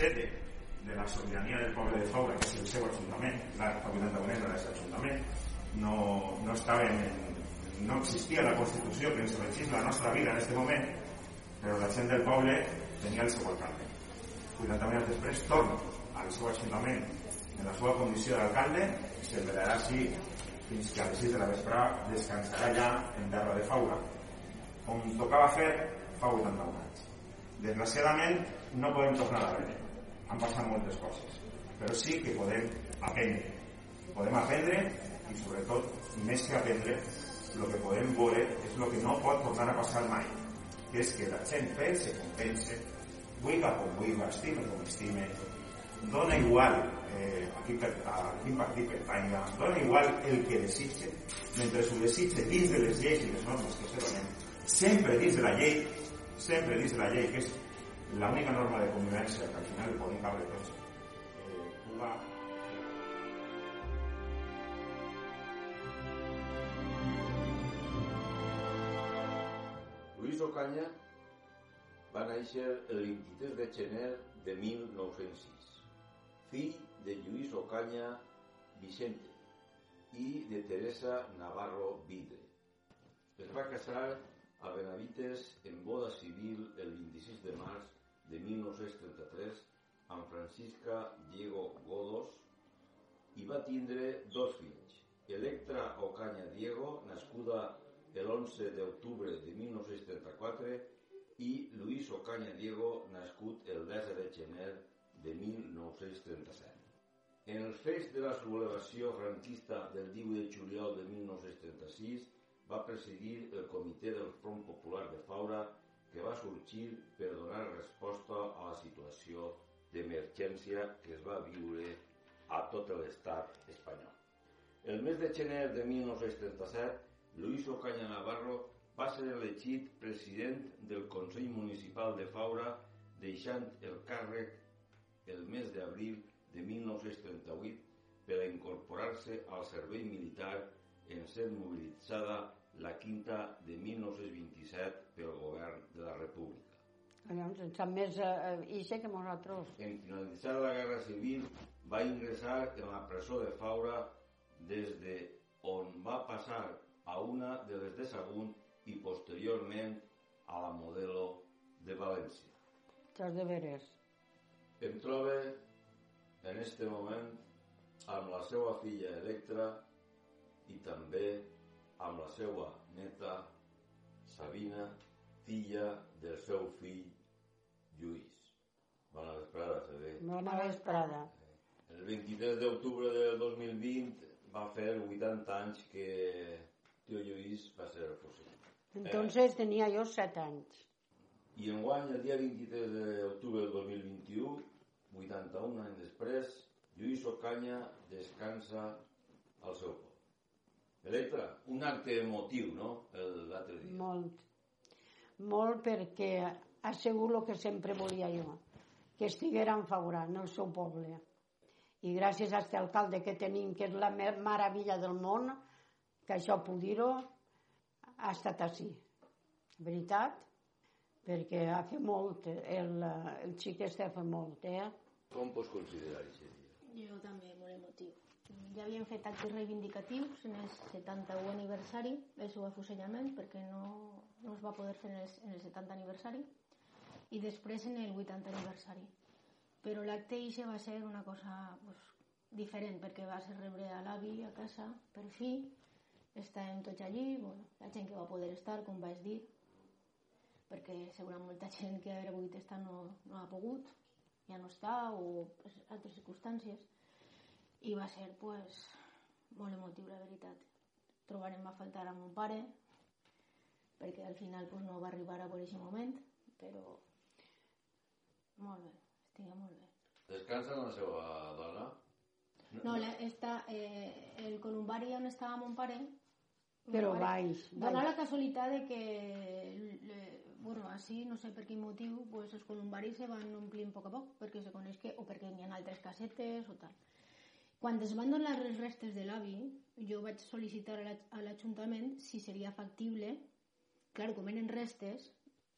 sede de la sobirania del poble de Faura, que és el seu ajuntament, la capital d'Agonesa és l'ajuntament, no, no estava en, no existia la Constitució que ens regís la nostra vida en aquest moment, però la gent del poble tenia el seu alcalde. 80 anys després torna al seu ajuntament en la seva condició d'alcalde i s'enverarà així fins que a les 6 de la vesprà descansarà allà en terra de Faura, on tocava fer fa 81 anys. Desgraciadament no podem tornar a veure, han passat moltes coses, però sí que podem aprendre. Podem aprendre i sobretot, més que aprendre, el que podem veure és el que no pot tornar a passar mai, que és que la gent pense com pense, buiga com buiga, estime com estime, dona igual eh, a, quin, a quin partit pertanya, dona igual el que desitge, mentre ho desitge dins de les lleis i les normes que se donen, sempre dins de la llei, sempre dins de la llei, que és l'única norma de convivència que al final podem cabre tots, eh, puga Lluís Ocaña va néixer el 23 de gener de 1906, fill de Lluís Ocaña Vicente i de Teresa Navarro Vidre. Es va casar a Benavites en boda civil el 26 de març de 1933 amb Francisca Diego Godos i va tindre dos fills, Electra Ocaña Diego, nascuda el 11 d'octubre de 1934 i Luis Ocaña Diego, nascut el 10 de gener de 1937. En els fets de la sublevació franquista del 18 de juliol de 1936 va presidir el Comitè del Front Popular de Faura que va sorgir per donar resposta a la situació d'emergència que es va viure a tot l'estat espanyol. El mes de gener de 1937 Luis Ocaña Navarro va ser elegit president del Consell Municipal de Faura, deixant el càrrec el mes d'abril de 1938 per a incorporar-se al servei militar en ser mobilitzada la quinta de 1927 pel govern de la República. Llavors, en sap més eh, ixe que nosaltres. En finalitzar la Guerra Civil va ingressar en la presó de Faura des de on va passar a una de les de Sagunt i posteriorment a la Modelo de València. Tras de veres. Em trobe en este moment amb la seva filla Electra i també seva neta Sabina, filla del seu fill Lluís. Bona vesprada, Sabé. Bona vesprada. El 23 d'octubre del 2020 va fer 80 anys que tio Lluís va ser fusilat. Entonces tenia jo set anys. I enguany, el dia 23 d'octubre del 2021, 81 anys després, Lluís Ocaña descansa al seu poble. Electra, un acte emotiu, no?, l'altre dia. Molt. Molt perquè ha sigut el que sempre volia jo, que estiguera en Faura, en el seu poble. I gràcies a aquest alcalde que tenim, que és la meravella del món, que això puc dir-ho, ha estat així. Veritat, perquè ha fet molt, el, el xic este ha fet molt, eh? Com pots considerar aquest dia? Jo també, molt emotiu. Ja havíem fet actes reivindicatius en el 71 aniversari del seu afusellament, perquè no, no es va poder fer en el, en el 70 aniversari, i després en el 80 aniversari. Però l'acte ixe va ser una cosa pues, diferent, perquè va ser rebre a l'avi a casa, per fi, estàvem tots allí, bueno, la gent que va poder estar, com vaig dir, perquè segurament molta gent que hauria pogut estar no, no ha pogut, ja no està, o altres circumstàncies i va ser pues, molt emotiu la veritat trobarem a faltar a mon pare perquè al final pues, no va arribar a por aquest moment però molt bé, estic molt bé Descansa amb la seva dona? no, la, està, eh, el columbari on estava mon pare Però mon pare, baix, dona baix. la casualitat de que le, bueno, així, no sé per quin motiu pues, els columbaris se van omplint a poc a poc perquè se coneix que, o perquè n'hi ha altres casetes o tal quan es van donar les restes de l'avi, jo vaig sol·licitar a la- a l'Ajuntament si seria factible, clar, com eren restes,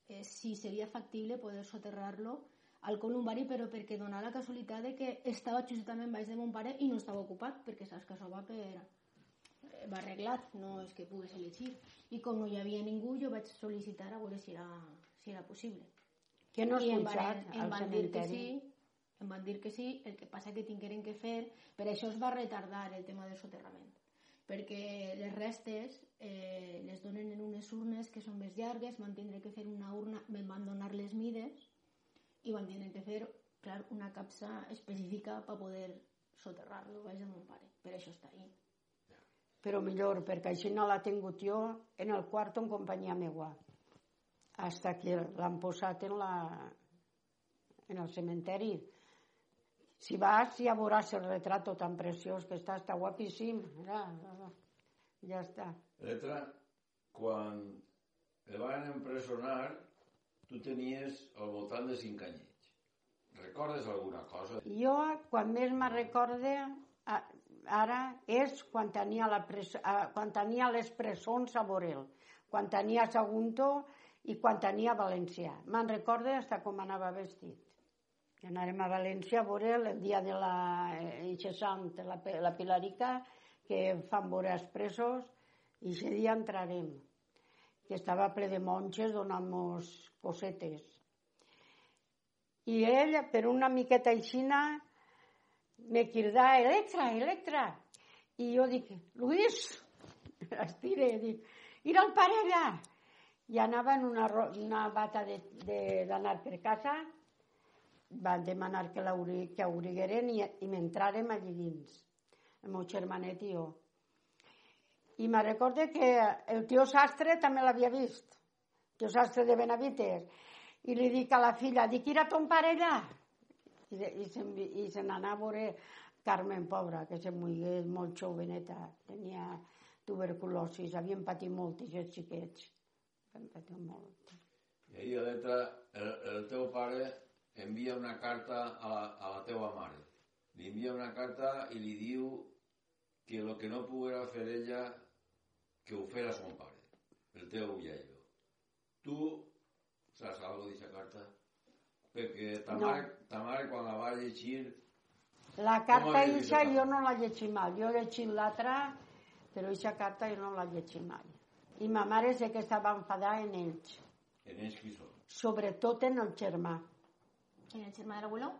eh, si seria factible poder soterrar-lo al columbari, però perquè dona la casualitat de que estava justament baix de mon pare i no estava ocupat, perquè saps que això va per va arreglat, no és que pogués elegir. I com no hi havia ningú, jo vaig sol·licitar a veure si era, si era possible. Que no has I em pujat van, em al van dir que sí, em van dir que sí, el que passa que tingueren que fer, per això es va retardar el tema del soterrament, perquè les restes eh, les donen en unes urnes que són més llargues, van tindre que fer una urna, me'n van donar les mides i van tindre que fer, clar, una capsa específica per poder soterrar-lo de mon pare, per això està ahí. Però millor, perquè així no l'ha tingut jo en el quarto en companyia meua. Hasta que l'han posat en, la, en el cementeri. Si vas ja veuràs el retrato tan preciós que està, està guapíssim. Mira, ja està. Letra, quan el van empresonar, tu tenies al voltant de 5 anyets. Recordes alguna cosa? Jo, quan més me recorde, ara, és quan tenia, la pres, quan tenia les presons a Borel, quan tenia Sagunto i quan tenia València. Me'n recorde fins com anava vestit. Que anàrem a València a Borel el dia de la eh, Sant, la, la Pilarica, que fan veure els presos, i aquest dia entrarem, que estava ple de monges donant-nos cosetes. I ell, per una miqueta aixina, me cridà, Electra, Electra. I jo dic, Luis, estire, dic, ir al pare allà. I anava en una, una bata d'anar per casa, van demanar que, que obrigueren i, i m'entràrem allí dins, el meu germanet i jo. I me recorde que el tio Sastre també l'havia vist, el tio Sastre de Benavites, i li dic a la filla, dic, ir a ton pare allà. I, i, se'n, se n'anà a veure Carmen, pobra, que se moigués molt joveneta, tenia tuberculosis, havien patit molt, aquests xiquets. Havien patit molt. I ahir, Letra, el, el teu pare envia una carta a la, a la teua mare. Li envia una carta i li diu que el que no poguera fer ella, que ho fera son pare, el teu iaio. Tu saps alguna d'aquesta carta? Perquè ta No. mare, ta mare quan la va llegir La carta eixa jo no la llegit mai, jo he llegit l'altra, però eixa carta jo no la llegit mai. I ma mare sé que estava enfadada en ells, en ells qui són. sobretot en el germà. En el germà de l'abuelo?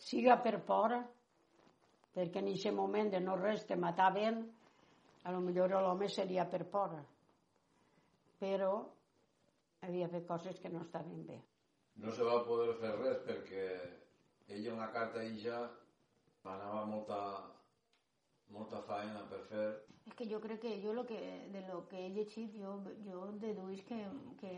siga per por, perquè en aquest moment de no res te mataven, a lo millor l'home seria per por. Però havia fet coses que no estaven bé. No se va poder fer res perquè ella en la carta ella anava molta, molta feina per fer És que jo crec que jo lo que, de lo que he llegit, jo, jo deduïs que, que,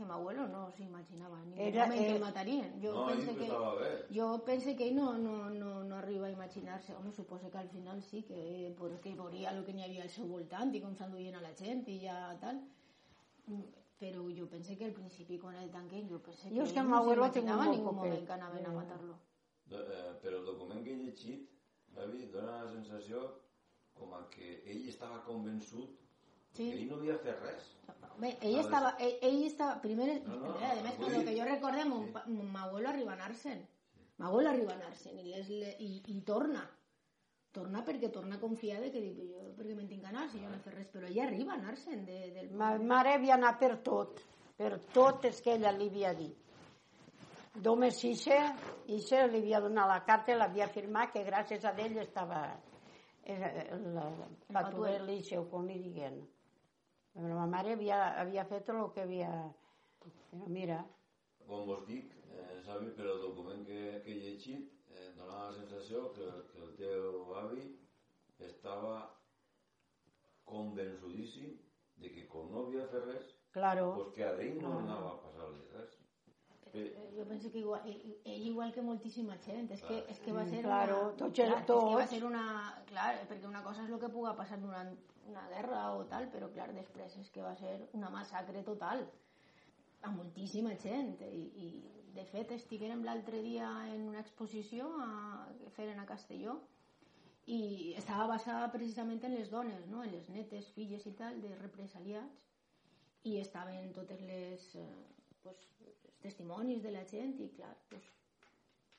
que m'abuelo no s'imaginava ni Era- moment que el matarien. Jo no, pense que que, jo pense que ell no, no, no, no arriba a imaginar-se. Home, suposo que al final sí, que, perquè veuria el que n'hi havia al seu voltant i com s'enduien a la gent i ja tal. Però jo pense que al principi quan el tanquen, jo pense que Jo és que el no abuelo s'imaginava en ningú moment que anaven a matar-lo. De, eh, però el document que he llegit, David, dona la sensació com a que ell estava convençut Sí. que ell no havia fet res. Bé, ell A estava, ell, ell estava, primer, No, no, a més, vull per lo que jo recorde, mon, Sí. mon abuelo arriba a anar-se'n. M'abuelo arriba a anar-se'n i, les, le, i, i torna. Torna perquè torna a confiar de que dic, jo perquè me'n tinc anar si jo no he fet res, però ella arriba a anar-se'n de, del Ma mare havia anat per tot, per tot és que ella li havia dit. Només ixe, ixe li havia donat la carta i l'havia firmat que gràcies a ell estava eh, el, el patuel ixe o com li diguen. Però ma mare havia, havia fet el que havia... Però mira, Com vos dic, eh, Sabi, però el document que, que he llegit eh, donava la sensació que, que el teu avi estava convençudíssim de que com no havia fet res, claro, pues que a ell no anava a passar-li res. Eh, Eh, Jo penso que igual, ell, ell igual que moltíssima gent, és que, és que va ser Claro, una... tots- clar, és que va ser una... Clar, perquè una cosa és el que puga passar durant una guerra o tal, però clar, després és que va ser una massacre total a moltíssima gent i, i de fet estiguérem l'altre dia en una exposició a, que feren a Castelló i estava basada precisament en les dones, no? en les netes, filles i tal, de represaliats i estaven totes les, eh, pues, testimonis de la gent i clar, pues,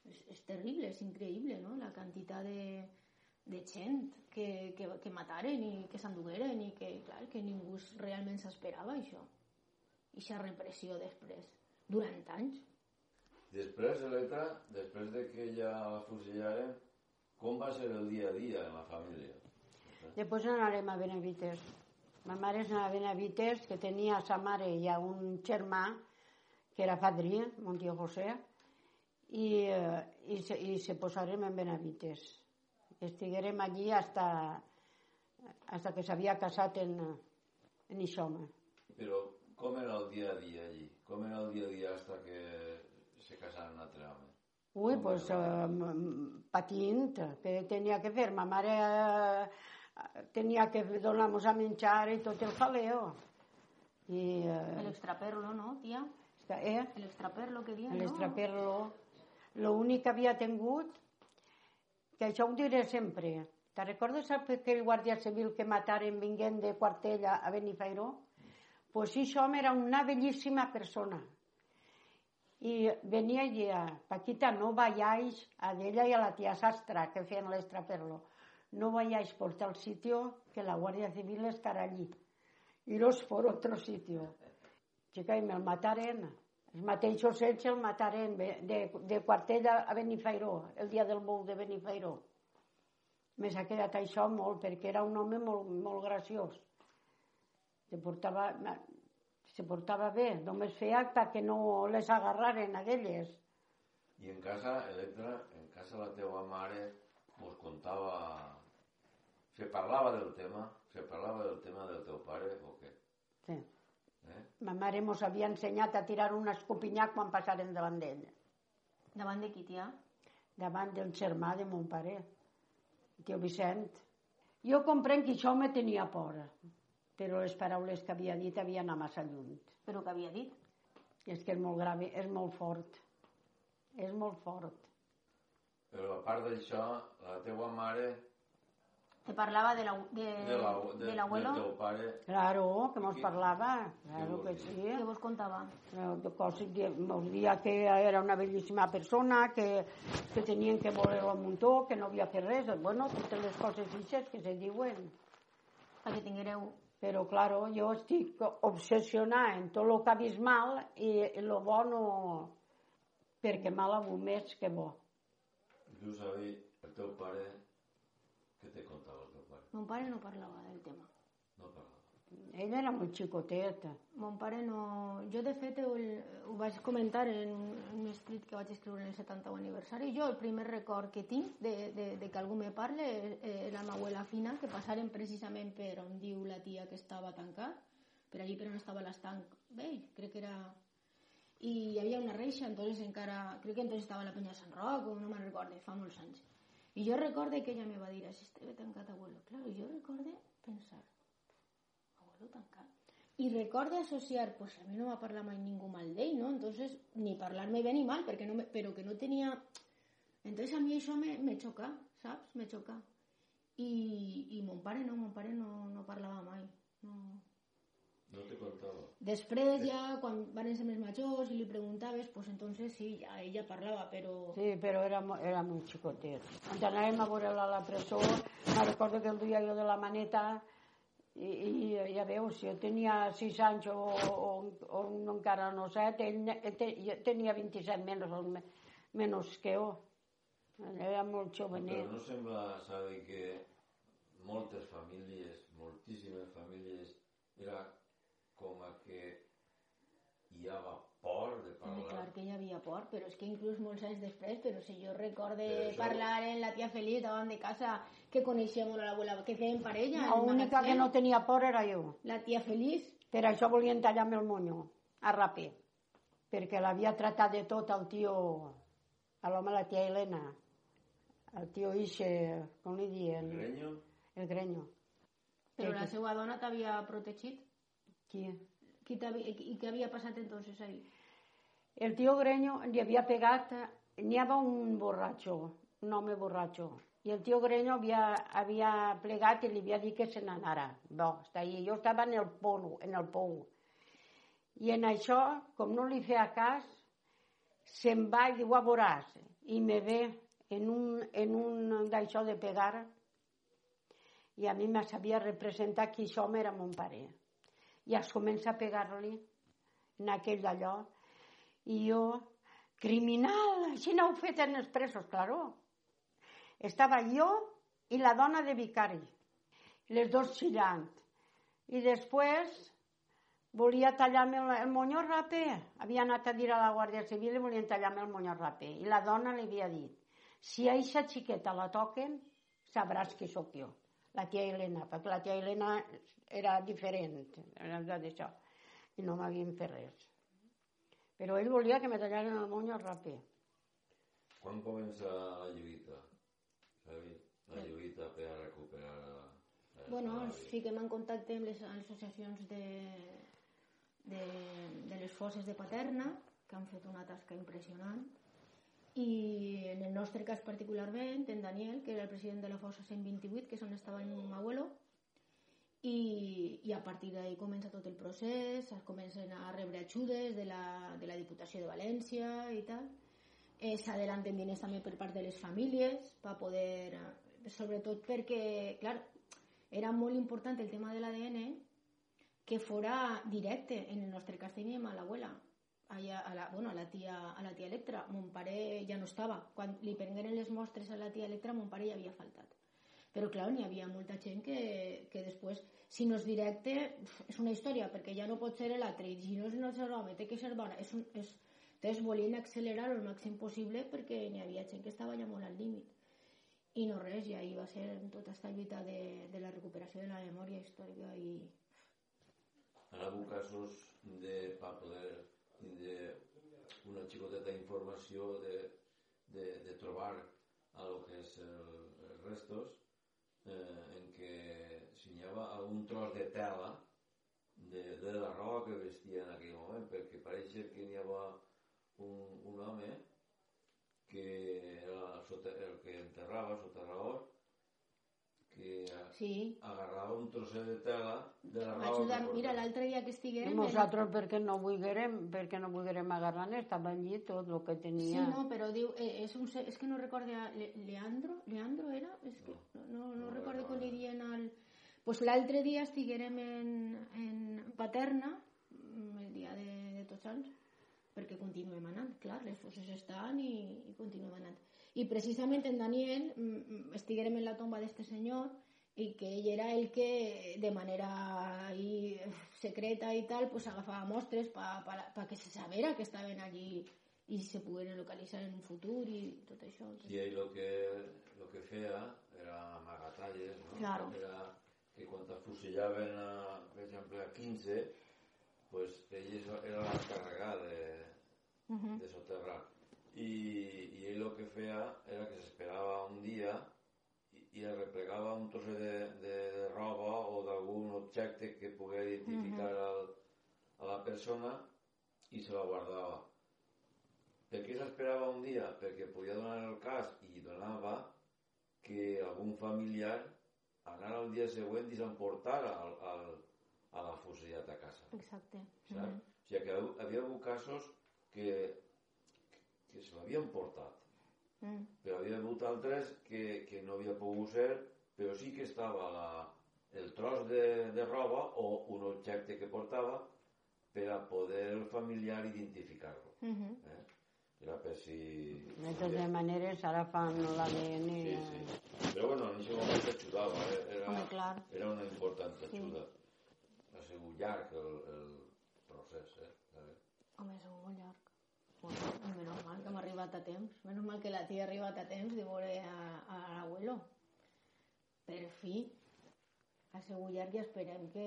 és, és terrible, és increïble, no? La quantitat de, de gent que, que, que mataren i que s'endugueren i que, clar, que ningú realment s'esperava això. I aquesta repressió després, durant anys. Després, Electra, després de que ja la fusillaren, com va ser el dia a dia en la família? Després anarem a Benavites. Ma mare és anava a Benavites, que tenia sa mare i a un germà, que era padrí, mon tio José, i, eh, i, se, i se posarem en Benavites. Estiguérem allí hasta, hasta que s'havia casat en, en Ixoma. Però com era el dia a dia allí? Com era el dia a dia hasta que se casaren un altre home? Ui, pues, eh, patint, que tenia que fer. Ma mare eh, tenia que donar-nos a menjar i tot el jaleo. I, El eh, extraperlo, no, tia? Eh, El extraperlo que diuen, no? l'estraperlo, l'únic que havia tingut, que això ho diré sempre. Te recordes aquell guàrdia civil que mataren vinguent de Quartella a Benifairó? Pues sí, això home era una bellíssima persona. I venia i deia, Paquita, no vayáis a ella y a la tía Sastra, que feien l'extraperlo. No vayáis por tal sitio que la Guardia Civil estará allí. Iros por otro sitio. Chica, i me'l mataren. Els mateixos ells el mataren de, de, de Quartella a Benifairó, el dia del bou de Benifairó. Me s'ha quedat això molt, perquè era un home molt, molt graciós. Se portava, se portava bé, només feia perquè no les agarraren a elles. I en casa, Electra, en casa la teua mare vos contava... Se parlava del tema? Se parlava del tema del teu pare o què? Sí. Ma mare mos havia ensenyat a tirar un escopinyac quan passaren davant d'ell, Davant de qui, tia? davant del germà de mon pare, el tio Vicent. Jo comprenc que això me tenia por, però les paraules que havia dit havien anat massa lluny. Però que havia dit? És que és molt grave, és molt fort. És molt fort. Però a part d'això, la teua mare, Te parlava de la- de- de la, de, de l'abuelo? del teu pare, Claro, que mos parlava, claro que sí. Què vos contava? De coses, de, mos dia que era una bellíssima persona, que, que tenien que voler-lo un muntó, que no havia fet res, bueno, totes les coses ixes que se diuen. Perquè tinguereu... Però, claro, jo estic obsessionada en tot el que ha vist mal i el bo no... perquè mal ha hagut més que bo. sabi, el teu pare, què te contava el teu pare? Mon pare no parlava del tema. No parlava. Ell era molt xicotet. Mon pare no... Jo, de fet, ho, ho vaig comentar en un, un escrit que vaig escriure en el 70 aniversari. Jo, el primer record que tinc de, de, de que algú me parle eh, era ma abuela fina, que passaren precisament per on diu la tia que estava tancat, per allí per on estava l'estanc vell, crec que era... I hi havia una reixa, entonces encara... Crec que entonces estava la penya de Sant Roc, o no me'n recorde, fa molts anys. I jo recorde que ella me va dir, si esteve tancat, abuelo. Claro, jo recorde pensar, abuelo tancat. I recorde associar, pues a mi no va parlar mai ningú mal d'ell, no? Entonces, ni parlar-me bé ni mal, perquè no me, però que no tenia... Entonces a mi això me, me xoca, saps? Me xoca. I, I mon pare no, mon pare no, no parlava mai. No. No te contava. Després ja, quan van ser més majors i li preguntaves, pues entonces sí, ja ella parlava, però... Sí, però era, era molt xicotet. Quan anàvem a veure-la a la presó, me recordo que el duia jo de la maneta i, i ja veus, si jo tenia 6 anys o, o, o encara no set, ell, ne- ell te- jo tenia 27 menys, menys que jo. Era molt Però jovenet. no sembla, sabe, que moltes famílies, moltíssimes famílies, era com a que hi havia por de Home, parlar. clar que hi havia por, però és que inclús molts anys després, però si jo recorde això- parlar en la tia Feliç davant de casa que coneixia molt a l'abuela, que feien parella. el L'única que no tenia por era jo. La tia Feliç, Per això volien tallar-me el monyo, a raper. Perquè l'havia tratat de tot el tio, a l'home la tia Helena, el tio Ixe, com li diuen? Greño, El greño. però la seva dona t'havia protegit. Qui? Qui t'havia- I què havia passat entonces ahí? El tio Greño li havia pegat, n'hi un borratxo, un home borratxo, i el tio Greño havia, havia plegat i li havia dit que se n'anara. No, està ahí. Jo estava en el pou, en el pou. I en això, com no li feia cas, se'n va i diu, a veuràs, i me ve en un, en un d'això de pegar, i a mi me sabia representar que això era mon pare. I es comença a pegar-li en aquell d'allò, i jo, criminal, així n'heu fet en els presos, claro. Estava jo i la dona de vicari, les dos xillant. I després volia tallar-me el, monyo rapé. Havia anat a dir a la Guàrdia Civil i volien tallar-me el monyo rapé. I la dona li havia dit, si a eixa xiqueta la toquen, sabràs que sóc jo. La tia Helena, perquè la tia Helena era diferent, era d'això, i no m'havien fet res. Però ell volia que me tallaren el monyo rapé. Quan comença la lluita? La lluita per a recuperar... la- Bueno, fiquem en contacte amb les associacions de, de, de les fosses de Paterna, que han fet una tasca impressionant, i en el nostre cas particularment, en Daniel, que era el president de la fossa 128, que és on estava el meu abuelo, i, i a partir d'ahí comença tot el procés, es comencen a rebre ajudes de la, de la Diputació de València i tal, eh, s'adelanten diners també per part de les famílies per poder, eh, sobretot perquè, clar, era molt important el tema de l'ADN que fora directe, en el nostre cas teníem a l'abuela, allà, a la, bueno, a la tia, a la tia Electra, mon pare ja no estava, quan li prengueren les mostres a la tia Electra mon pare ja havia faltat. Però clar, n'hi havia molta gent que, que després, si no és directe és una història, perquè ja no pot ser l'altre i si no és el seu home, té que ser dona. És un, és, entonces volien accelerar el màxim possible perquè n'hi havia gent que estava ja molt al límit. I no res, i ahir va ser tota aquesta lluita de, de la recuperació de la memòria històrica i Han hagut casos de, per poder tindre una xicoteta informació de, de, de trobar a lo que és el, els restos eh, en què si n'hi havia algun tros de tela de, de la roba que vestia en aquell moment perquè pareix que n'hi havia un, un home que era sota, el que enterrava, soterrador que sí, agarrava un trosset de tela de la roba ajudar, que mira l'altre dia que I estiguem nosaltres perquè no volguérem, perquè no volguérem agarrar estava allí tot el que Sí, tenia. no, però diu, eh, és, un, és que no recorda, Le, Leandro, Leandro era? És que no, no, no, no recordo com li dien al... Pues l'altre dia estiguérem en, en Paterna, mm, el dia de, de tots anys, perquè continuem anant, clar, les fosses estan i, i continuem anant. I precisament en Daniel mm, mm, estiguérem en la tomba d'este senyor i que ell era el que de manera ahí, secreta i tal pues agafava mostres para pa, pa que se sabera que estaven allí i se pogueren localitzar en un futur i tot això. I ell el que, lo que feia era amagatalles, no? Claro. Era que quan t'afusillaven, a, per exemple, a 15, pues ell era l'encarregat de, Uh -huh. de soterrar. I, I ell el que feia era que s'esperava un dia i, i replegava un trosset de, de, de roba o d'algun objecte que pogués identificar el, a la persona i se la guardava. Per què s'esperava un dia? Perquè podia donar el cas i donava que algun familiar anara el dia següent i s'emportara al, al, a la fusillat a casa. Exacte. Saps? O sigui que havia hagut casos que, que se l'havien portat, Mm. però havia hagut altres que, que no havia pogut ser, però sí que estava la, el tros de, de roba o un objecte que portava per a poder el familiar identificar-lo. Uh -huh. Eh? Era per si... De totes maneres, ara fan l'ADN. Sí, sí. Però bueno, en aquest moment t'ajudava, eh? era, Home, clar. era una important ajuda. Ha sigut llarg el, el procés, eh? Home, és molt llarg. Bueno, i menys mal que hem arribat a temps. Menys mal que la tia ha arribat a temps de veure a, a l'abuelo. Per fi, ha sigut llarg i esperem que,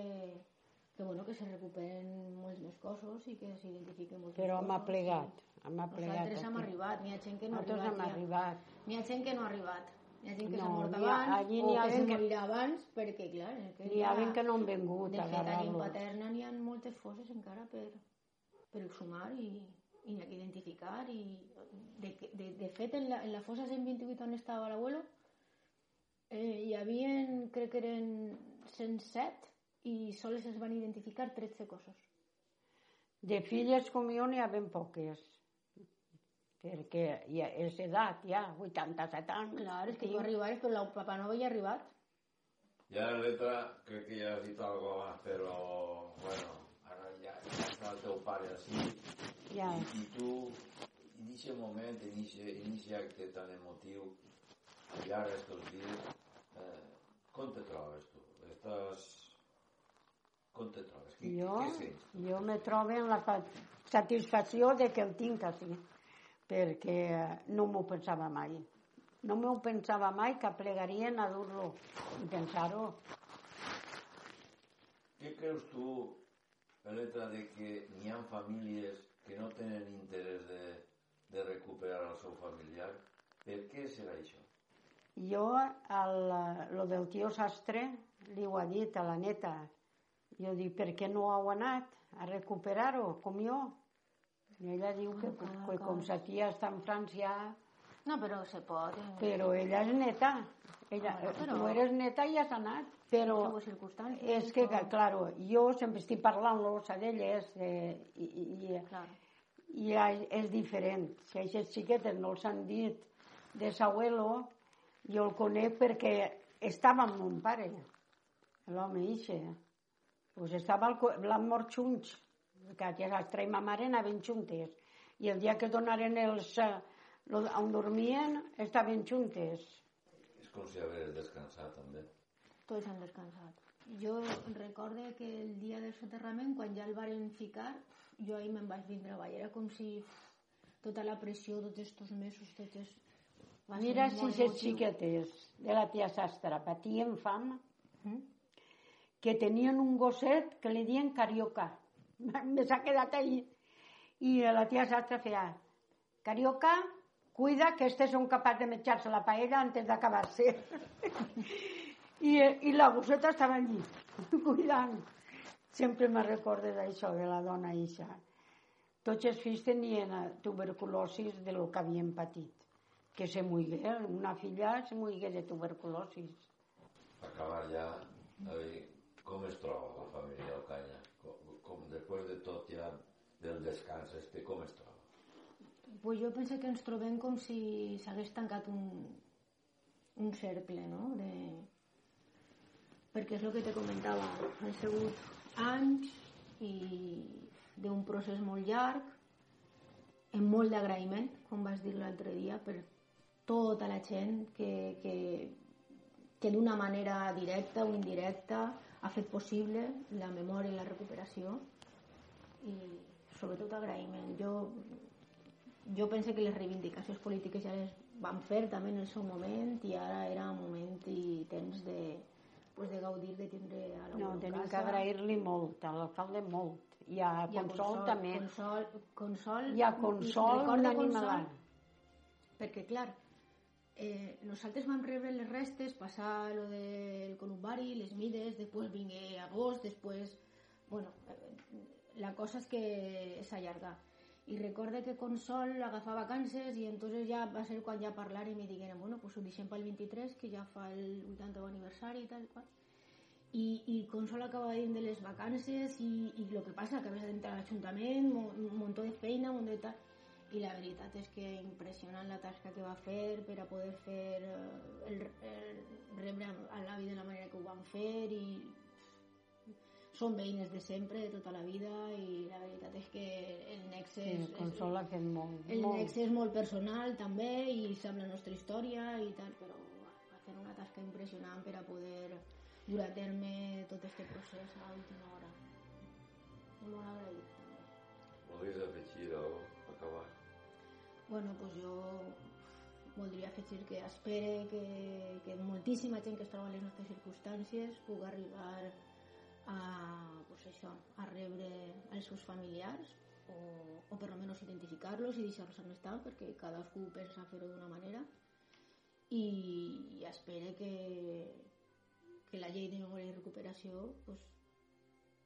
que, bueno, que se recuperen molts més cossos i que s'identifiquen molts Però hem cossos. plegat, hem plegat. Nosaltres hem arribat, n'hi ha gent que no ha Nosaltres hem arribat. ja. arribat. N'hi ha gent que no ha arribat. N'hi ha gent que No, s'ha mort n'hi ha- abans allí o n'hi ha que se que- morirà abans perquè, clar, que N'hi ha gent que no han vingut de a fet, allà en agarrar-los. Paterna n'hi ha moltes fosses encara per, per exhumar i, i n'hi ha que identificar i de, de, de fet en la, en la fossa 128 on estava l'abuelo eh, hi havia crec que eren 107 i sols es van identificar 13 cossos De filles com jo n'hi ha ben poques. perquè ja és edat, ja, 87 anys. Clar, és que jo arribaves, però el Papa no havia arribat. Ya la letra, crec que ja has dit algo abans, però, bueno, ara ja, ja està el teu pare així, Ja. i, i tu, en aquest moment, en aquest acte tan emotiu, i ara estos dies, eh, com te trobes tu? Estàs... Com te trobes? Què, Jo, què sents? jo me trobo en la fa- satisfacció de que el tinc així, perquè no m'ho pensava mai. No m'ho pensava mai que plegarien a dur-lo i pensar-ho. Què creus tu, Peleta, de que n'hi ha famílies que no tenen interès de, de recuperar el seu familiar? Per què serà això? Jo, el, lo del tio sastre, li ho ha dit a la neta. Jo dic, per què no heu anat a recuperar-ho, com jo? I ella diu que, que, que com sa tia està en França, No, però se pot. En però ella és neta. Ella, Bueno, però- Tu eres neta i has anat. Però és que, o- claro, jo sempre estic parlant-los a d'elles eh, i, i, Clar. i ja és diferent. Si aquestes xiquetes no els han dit de s'abuelo, jo el conec perquè estava amb mon pare, l'home ixe. Pues estava al, l'han mort junts, que sastre i ma mare anaven juntes. I el dia que donaren els... eh, on dormien, estaven juntes. És com si hagués descansat, també. Tots han descansat. Jo recorde que el dia del soterrament, quan ja el varen ficar, jo ahir me'n vaig vindre avall. Era com si tota la pressió, tots estos mesos, tots es... va ser Mira si emotiu. xiquetes de la tia Sastra patien fam, Mm? que tenien un gosset que li diuen carioca. Me s'ha quedat ahí. I la tia Sastra feia, carioca, cuida que estes són capaç de menjar-se la paella antes d'acabar-se. I, I la gosseta estava allí, cuidant. Sempre me recorde d'això, de la dona ixa. Tots els fills tenien eh, tuberculosis de lo que havien patit. Que se muigué, una filla se muigué de tuberculosis. Per acabar ja, veure, com es troba la família Alcanya? Com, com després de tot ja del descans este, com es troba? Pues jo penso que ens trobem com si s'hagués tancat un, un cercle, no? De... Perquè és el que te comentava, han sigut anys i d'un procés molt llarg, amb molt d'agraïment, com vas dir l'altre dia, per tota la gent que, que, que d'una manera directa o indirecta ha fet possible la memòria i la recuperació i sobretot agraïment. Jo jo penso que les reivindicacions polítiques ja les van fer també en el seu moment i ara era moment i temps de, pues, de gaudir de tindre a la No, en tenim que agrair-li molt, a l'alcalde molt. I a I a Consol, també. Consol, Consol, I a Consol recorda una Consol, perquè clar, eh, nosaltres vam rebre les restes, passar lo del columbari, les mides, després vingué agost, després... Bueno, eh, la cosa és que s'allarga. I recorde que Consol agafava vacances i entonces ja va ser quan ja parlarem i diguérem, bueno, pues ho deixem pel 23, que ja fa el 80 aniversari i tal qual. I, i Consol acaba dient de les vacances i, i el que passa, que havies d'entrar a l'Ajuntament, un muntó de feina, un muntó de tal... I la veritat és que impressionant la tasca que va fer per a poder fer eh, el, el, rebre a l'avi de la manera que ho van fer i són veïnes de sempre, de tota la vida i la veritat és que el nexe Sí, és, el Consol ha fet molt. el molt. nexe és molt personal també i sap la nostra història i tal, però va fer una tasca impressionant per a poder dur a terme tot este procés a l'última hora. I molt agraït també. Voldries afegir o acabar? Bueno, pues jo voldria afegir que espere que, que moltíssima gent que es troba en les nostres circumstàncies pugui arribar a, pues això, a rebre els seus familiars o, o per almenys identificar-los i deixar-los on estan perquè cadascú pensa fer-ho d'una manera i, i espere que, que la llei de memòria i recuperació pues,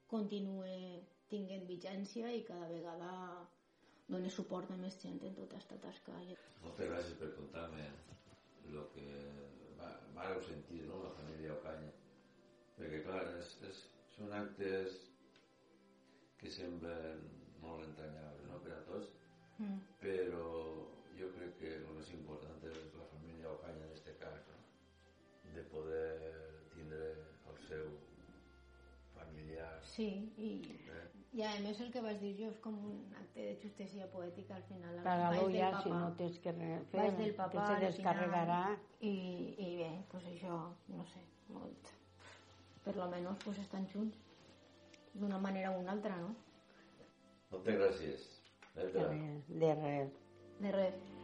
continue tinguent vigència i cada vegada doni suport a més gent en tota aquesta tasca. Moltes gràcies per contar-me el que va- vareu sentir, no?, la família Ocaña. Perquè, clar, és, és, són actes que semblen molt entranyables no? per a tots mm. però jo crec que el més important és la família Ocaña en aquest cas no? de poder tindre el seu familiar sí, i, eh? i a més el que vas dir jo és com un acte de justícia poètica al final t'agradó ja papa, si no tens que re fer del papa, se descarregarà i, i bé, doncs pues això, no sé, molt per lo menos pues estan junts d'una manera o una altra, no? Moltes gràcies. De res, de res. De res.